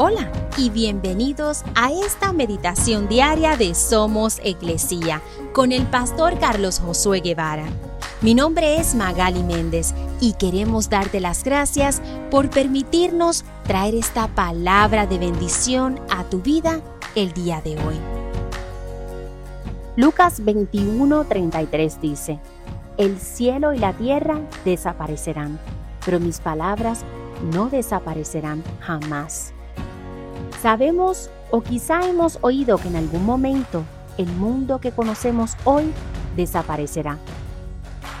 Hola y bienvenidos a esta meditación diaria de Somos Iglesia con el pastor Carlos Josué Guevara. Mi nombre es Magali Méndez y queremos darte las gracias por permitirnos traer esta palabra de bendición a tu vida el día de hoy. Lucas 21:33 dice, El cielo y la tierra desaparecerán, pero mis palabras no desaparecerán jamás. Sabemos o quizá hemos oído que en algún momento el mundo que conocemos hoy desaparecerá.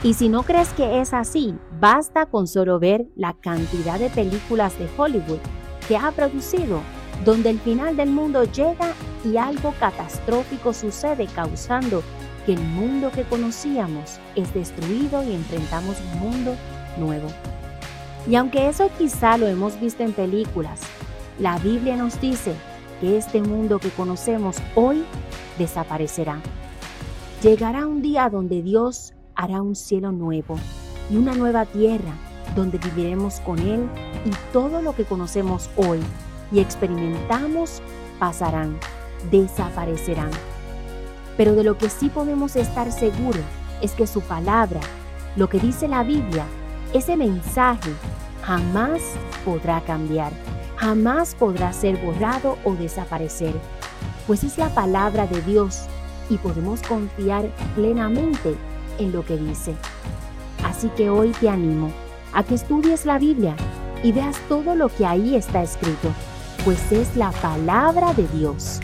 Y si no crees que es así, basta con solo ver la cantidad de películas de Hollywood que ha producido, donde el final del mundo llega y algo catastrófico sucede causando que el mundo que conocíamos es destruido y enfrentamos un mundo nuevo. Y aunque eso quizá lo hemos visto en películas, la Biblia nos dice que este mundo que conocemos hoy desaparecerá. Llegará un día donde Dios hará un cielo nuevo y una nueva tierra donde viviremos con Él y todo lo que conocemos hoy y experimentamos pasarán, desaparecerán. Pero de lo que sí podemos estar seguros es que su palabra, lo que dice la Biblia, ese mensaje jamás podrá cambiar jamás podrá ser borrado o desaparecer, pues es la palabra de Dios y podemos confiar plenamente en lo que dice. Así que hoy te animo a que estudies la Biblia y veas todo lo que ahí está escrito, pues es la palabra de Dios.